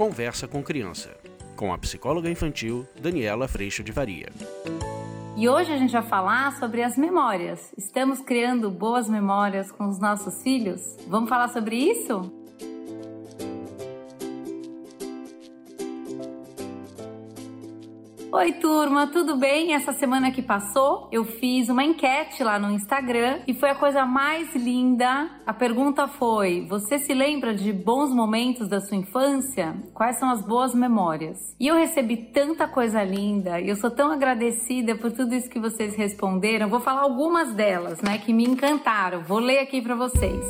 Conversa com Criança, com a psicóloga infantil Daniela Freixo de Varia. E hoje a gente vai falar sobre as memórias. Estamos criando boas memórias com os nossos filhos? Vamos falar sobre isso? Oi, turma, tudo bem? Essa semana que passou, eu fiz uma enquete lá no Instagram e foi a coisa mais linda. A pergunta foi: Você se lembra de bons momentos da sua infância? Quais são as boas memórias? E eu recebi tanta coisa linda e eu sou tão agradecida por tudo isso que vocês responderam. Vou falar algumas delas, né, que me encantaram. Vou ler aqui para vocês.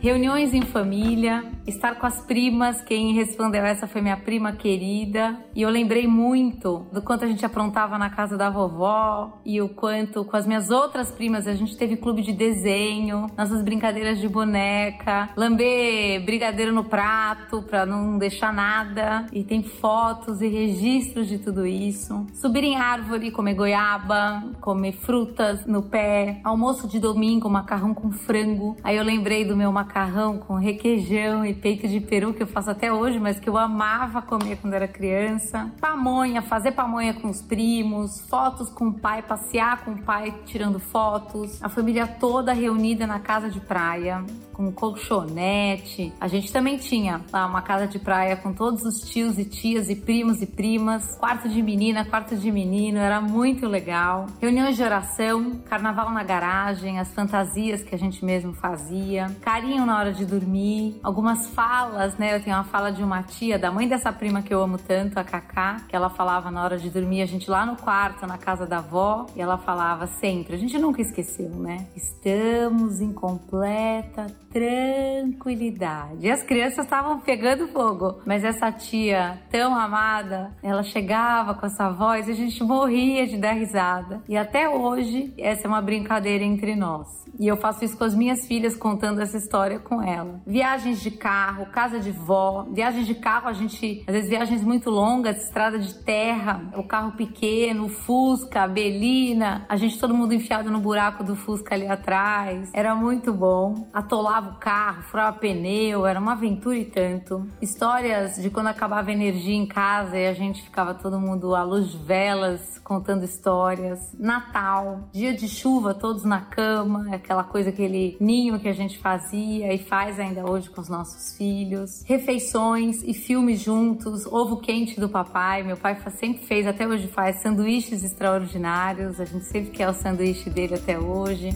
Reuniões em família, estar com as primas. Quem respondeu essa foi minha prima querida. E eu lembrei muito do quanto a gente aprontava na casa da vovó e o quanto com as minhas outras primas a gente teve clube de desenho, nossas brincadeiras de boneca, lamber brigadeiro no prato para não deixar nada. E tem fotos e registros de tudo isso. Subir em árvore, comer goiaba, comer frutas no pé, almoço de domingo, macarrão com frango. Aí eu lembrei do meu macarrão com requeijão e peito de peru que eu faço até hoje, mas que eu amava comer quando era criança. Pamonha, fazer pamonha com os primos, fotos com o pai, passear com o pai tirando fotos, a família toda reunida na casa de praia, com colchonete. A gente também tinha lá uma casa de praia com todos os tios e tias e primos e primas, quarto de menina, quarto de menino, era muito legal. Reuniões de oração, carnaval na garagem, as fantasias que a gente mesmo fazia, carinho na hora de dormir, algumas falas, né? Eu tenho uma fala de uma tia, da mãe dessa prima que eu amo tanto, a Cacá, que ela falava na hora de dormir, a gente lá no quarto, na casa da avó, e ela falava sempre, a gente nunca esqueceu, né? Estamos em completa tranquilidade. E as crianças estavam pegando fogo, mas essa tia tão amada, ela chegava com essa voz e a gente morria de dar risada. E até hoje, essa é uma brincadeira entre nós. E eu faço isso com as minhas filhas, contando essa história com ela. Viagens de carro, casa de vó, viagens de carro, a gente, às vezes viagens muito longas, estrada de terra, o carro pequeno, Fusca, Belina, a gente todo mundo enfiado no buraco do Fusca ali atrás. Era muito bom. Atolava o carro, furava pneu, era uma aventura e tanto. Histórias de quando acabava a energia em casa e a gente ficava todo mundo à luz de velas, contando histórias. Natal, dia de chuva, todos na cama, aquela coisa, aquele ninho que a gente fazia e faz ainda hoje com os nossos filhos. Refeições e filmes juntos, ovo quente do papai. Meu pai sempre fez, até hoje faz, sanduíches extraordinários. A gente sempre quer o sanduíche dele até hoje.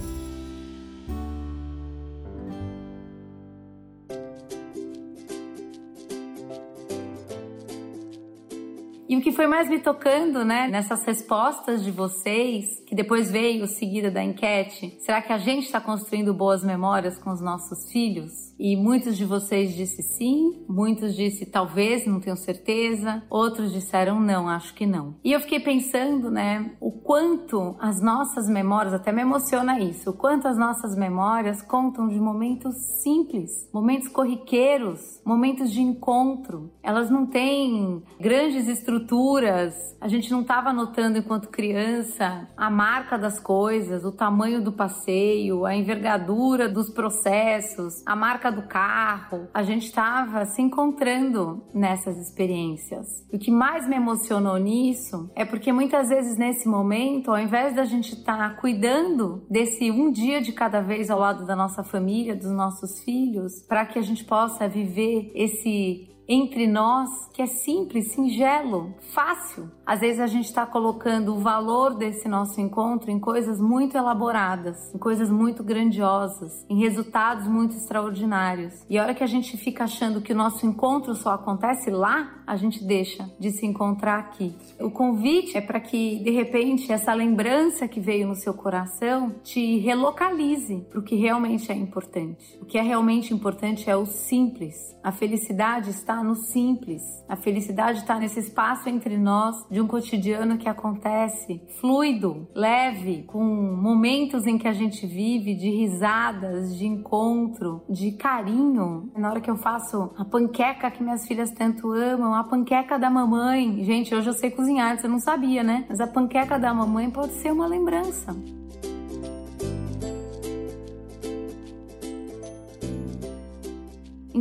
E o que foi mais me tocando, né, nessas respostas de vocês, que depois veio seguida da enquete, será que a gente está construindo boas memórias com os nossos filhos? E muitos de vocês disse sim, muitos disse talvez, não tenho certeza, outros disseram não, acho que não. E eu fiquei pensando, né, o quanto as nossas memórias, até me emociona isso, o quanto as nossas memórias contam de momentos simples, momentos corriqueiros, momentos de encontro. Elas não têm grandes estruturas. A gente não estava notando enquanto criança a marca das coisas, o tamanho do passeio, a envergadura dos processos, a marca do carro. A gente estava se encontrando nessas experiências. O que mais me emocionou nisso é porque muitas vezes nesse momento, ao invés da gente estar tá cuidando desse um dia de cada vez ao lado da nossa família, dos nossos filhos, para que a gente possa viver esse entre nós que é simples, singelo, fácil. Às vezes a gente está colocando o valor desse nosso encontro em coisas muito elaboradas, em coisas muito grandiosas, em resultados muito extraordinários. E a hora que a gente fica achando que o nosso encontro só acontece lá, a gente deixa de se encontrar aqui. O convite é para que, de repente, essa lembrança que veio no seu coração te relocalize para o que realmente é importante. O que é realmente importante é o simples. A felicidade está no simples. A felicidade está nesse espaço entre nós de um cotidiano que acontece fluido, leve, com momentos em que a gente vive de risadas, de encontro, de carinho. Na hora que eu faço a panqueca que minhas filhas tanto amam, a panqueca da mamãe. Gente, hoje eu sei cozinhar, você não sabia, né? Mas a panqueca da mamãe pode ser uma lembrança.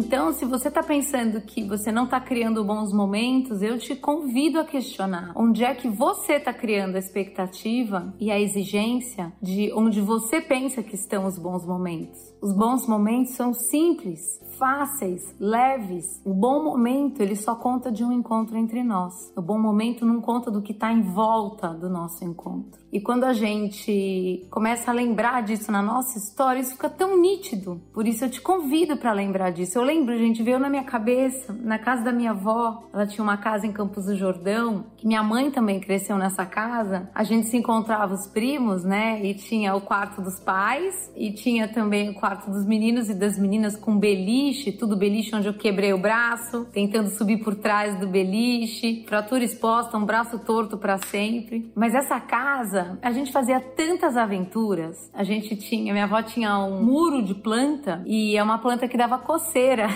Então, se você está pensando que você não está criando bons momentos, eu te convido a questionar onde é que você está criando a expectativa e a exigência de onde você pensa que estão os bons momentos. Os bons momentos são simples, fáceis, leves. O bom momento ele só conta de um encontro entre nós. O bom momento não conta do que está em volta do nosso encontro. E quando a gente começa a lembrar disso na nossa história, isso fica tão nítido. Por isso eu te convido para lembrar disso. Eu lembro, gente, veio na minha cabeça, na casa da minha avó, ela tinha uma casa em Campos do Jordão, que minha mãe também cresceu nessa casa. A gente se encontrava os primos, né? E tinha o quarto dos pais e tinha também o quarto dos meninos e das meninas com beliche, tudo beliche onde eu quebrei o braço, tentando subir por trás do beliche, fratura exposta, um braço torto para sempre. Mas essa casa casa, a gente fazia tantas aventuras. A gente tinha, minha avó tinha um muro de planta e é uma planta que dava coceira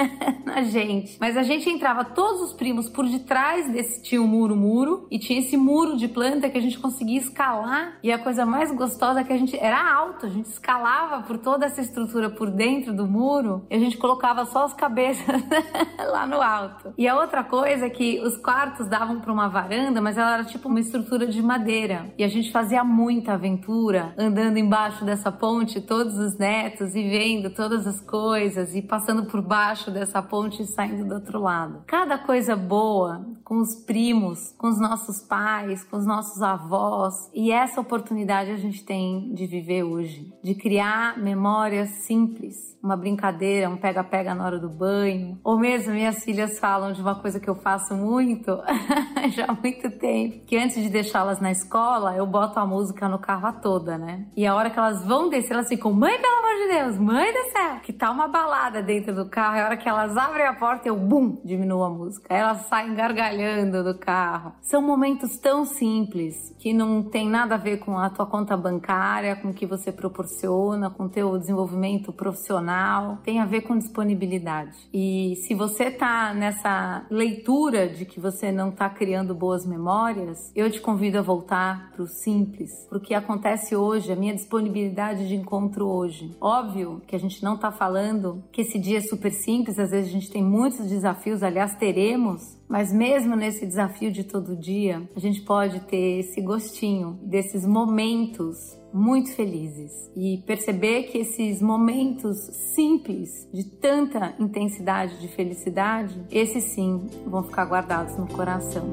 na gente. Mas a gente entrava todos os primos por detrás desse tinha um muro muro e tinha esse muro de planta que a gente conseguia escalar. E a coisa mais gostosa é que a gente era alto, a gente escalava por toda essa estrutura por dentro do muro e a gente colocava só as cabeças lá no alto. E a outra coisa é que os quartos davam para uma varanda, mas ela era tipo uma estrutura de madeira. E a gente fazia muita aventura andando embaixo dessa ponte, todos os netos, e vendo todas as coisas, e passando por baixo dessa ponte e saindo do outro lado. Cada coisa boa com os primos, com os nossos pais, com os nossos avós, e essa oportunidade a gente tem de viver hoje, de criar memórias simples, uma brincadeira, um pega-pega na hora do banho, ou mesmo minhas filhas falam de uma coisa que eu faço muito, já há muito tempo, que antes de deixá-las na escola, eu boto a música no carro a toda, né? E a hora que elas vão descer, elas ficam, mãe, pelo amor de Deus, mãe do céu, que tá uma balada dentro do carro. E a hora que elas abrem a porta, eu, bum, diminuo a música. Aí elas saem gargalhando do carro. São momentos tão simples que não tem nada a ver com a tua conta bancária, com o que você proporciona, com o teu desenvolvimento profissional. Tem a ver com disponibilidade. E se você tá nessa leitura de que você não tá criando boas memórias, eu te convido a voltar pro simples, para o que acontece hoje, a minha disponibilidade de encontro hoje. Óbvio que a gente não está falando que esse dia é super simples, às vezes a gente tem muitos desafios, aliás, teremos, mas mesmo nesse desafio de todo dia, a gente pode ter esse gostinho desses momentos muito felizes e perceber que esses momentos simples de tanta intensidade de felicidade, esses sim vão ficar guardados no coração.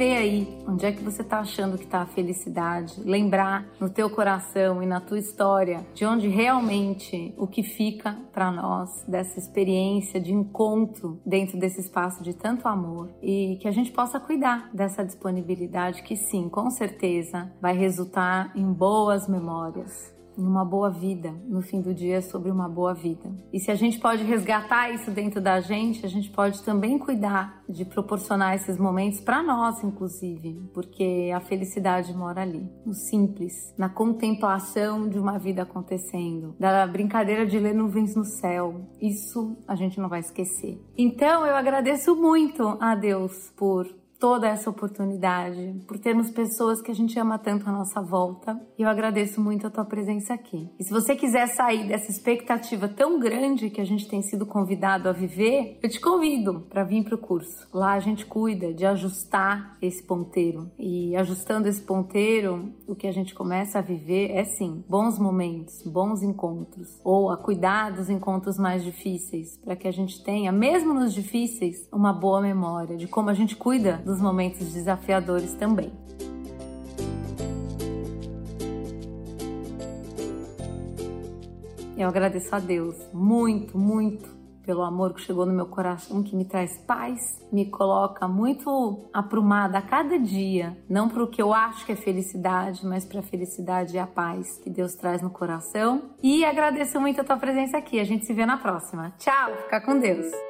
Ver aí onde é que você está achando que está a felicidade, lembrar no teu coração e na tua história de onde realmente o que fica para nós dessa experiência de encontro dentro desse espaço de tanto amor. E que a gente possa cuidar dessa disponibilidade que sim, com certeza vai resultar em boas memórias em uma boa vida, no fim do dia, sobre uma boa vida. E se a gente pode resgatar isso dentro da gente, a gente pode também cuidar de proporcionar esses momentos para nós, inclusive, porque a felicidade mora ali, no simples, na contemplação de uma vida acontecendo, da brincadeira de ler nuvens no céu. Isso a gente não vai esquecer. Então eu agradeço muito a Deus por toda essa oportunidade, por termos pessoas que a gente ama tanto à nossa volta. E eu agradeço muito a tua presença aqui. E se você quiser sair dessa expectativa tão grande que a gente tem sido convidado a viver, eu te convido para vir para o curso. Lá a gente cuida de ajustar esse ponteiro. E ajustando esse ponteiro, o que a gente começa a viver é sim bons momentos, bons encontros, ou a cuidar dos encontros mais difíceis, para que a gente tenha, mesmo nos difíceis, uma boa memória de como a gente cuida dos momentos desafiadores também. Eu agradeço a Deus muito, muito pelo amor que chegou no meu coração, que me traz paz, me coloca muito aprumada a cada dia, não para o que eu acho que é felicidade, mas para a felicidade e a paz que Deus traz no coração. E agradeço muito a tua presença aqui. A gente se vê na próxima. Tchau, fica com Deus.